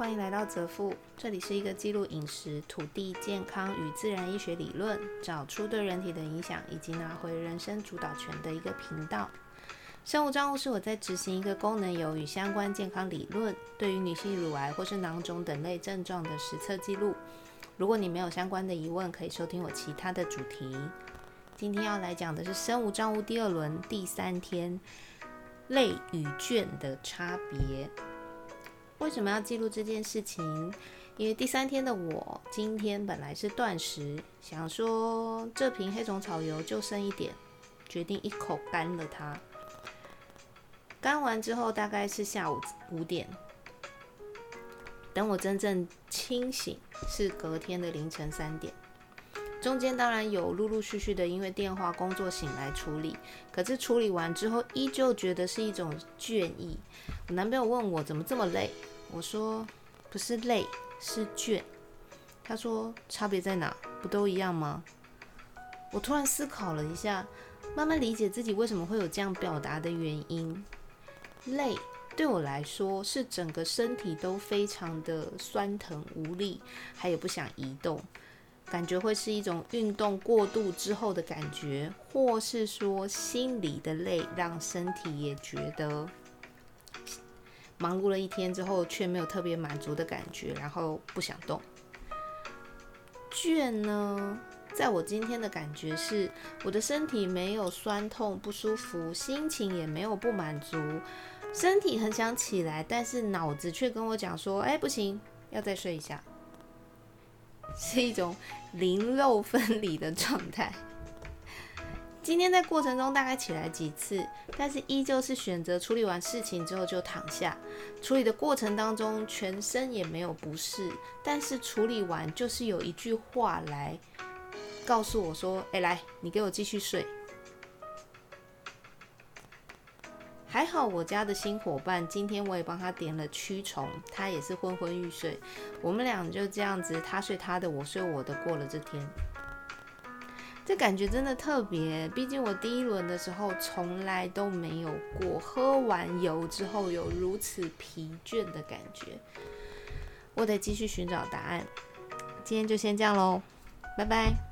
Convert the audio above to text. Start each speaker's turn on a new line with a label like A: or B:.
A: 欢迎来到泽富，这里是一个记录饮食、土地健康与自然医学理论，找出对人体的影响，以及拿回人生主导权的一个频道。生物账户是我在执行一个功能有与相关健康理论，对于女性乳癌或是囊肿等类症状的实测记录。如果你没有相关的疑问，可以收听我其他的主题。今天要来讲的是生物账户第二轮第三天，类与倦的差别。为什么要记录这件事情？因为第三天的我今天本来是断食，想说这瓶黑种草油就剩一点，决定一口干了它。干完之后大概是下午五点，等我真正清醒是隔天的凌晨三点。中间当然有陆陆续续的因为电话工作醒来处理，可是处理完之后依旧觉得是一种倦意。我男朋友问我怎么这么累？我说不是累，是倦。他说差别在哪？不都一样吗？我突然思考了一下，慢慢理解自己为什么会有这样表达的原因。累对我来说是整个身体都非常的酸疼无力，还有不想移动，感觉会是一种运动过度之后的感觉，或是说心里的累让身体也觉得。忙碌了一天之后，却没有特别满足的感觉，然后不想动。倦呢，在我今天的感觉是，我的身体没有酸痛不舒服，心情也没有不满足，身体很想起来，但是脑子却跟我讲说：“哎，不行，要再睡一下。”是一种灵肉分离的状态。今天在过程中大概起来几次，但是依旧是选择处理完事情之后就躺下。处理的过程当中，全身也没有不适，但是处理完就是有一句话来告诉我说：“哎，来，你给我继续睡。”还好我家的新伙伴，今天我也帮他点了驱虫，他也是昏昏欲睡。我们俩就这样子，他睡他的，我睡我的，过了这天。这感觉真的特别，毕竟我第一轮的时候从来都没有过，喝完油之后有如此疲倦的感觉。我得继续寻找答案。今天就先这样喽，拜拜。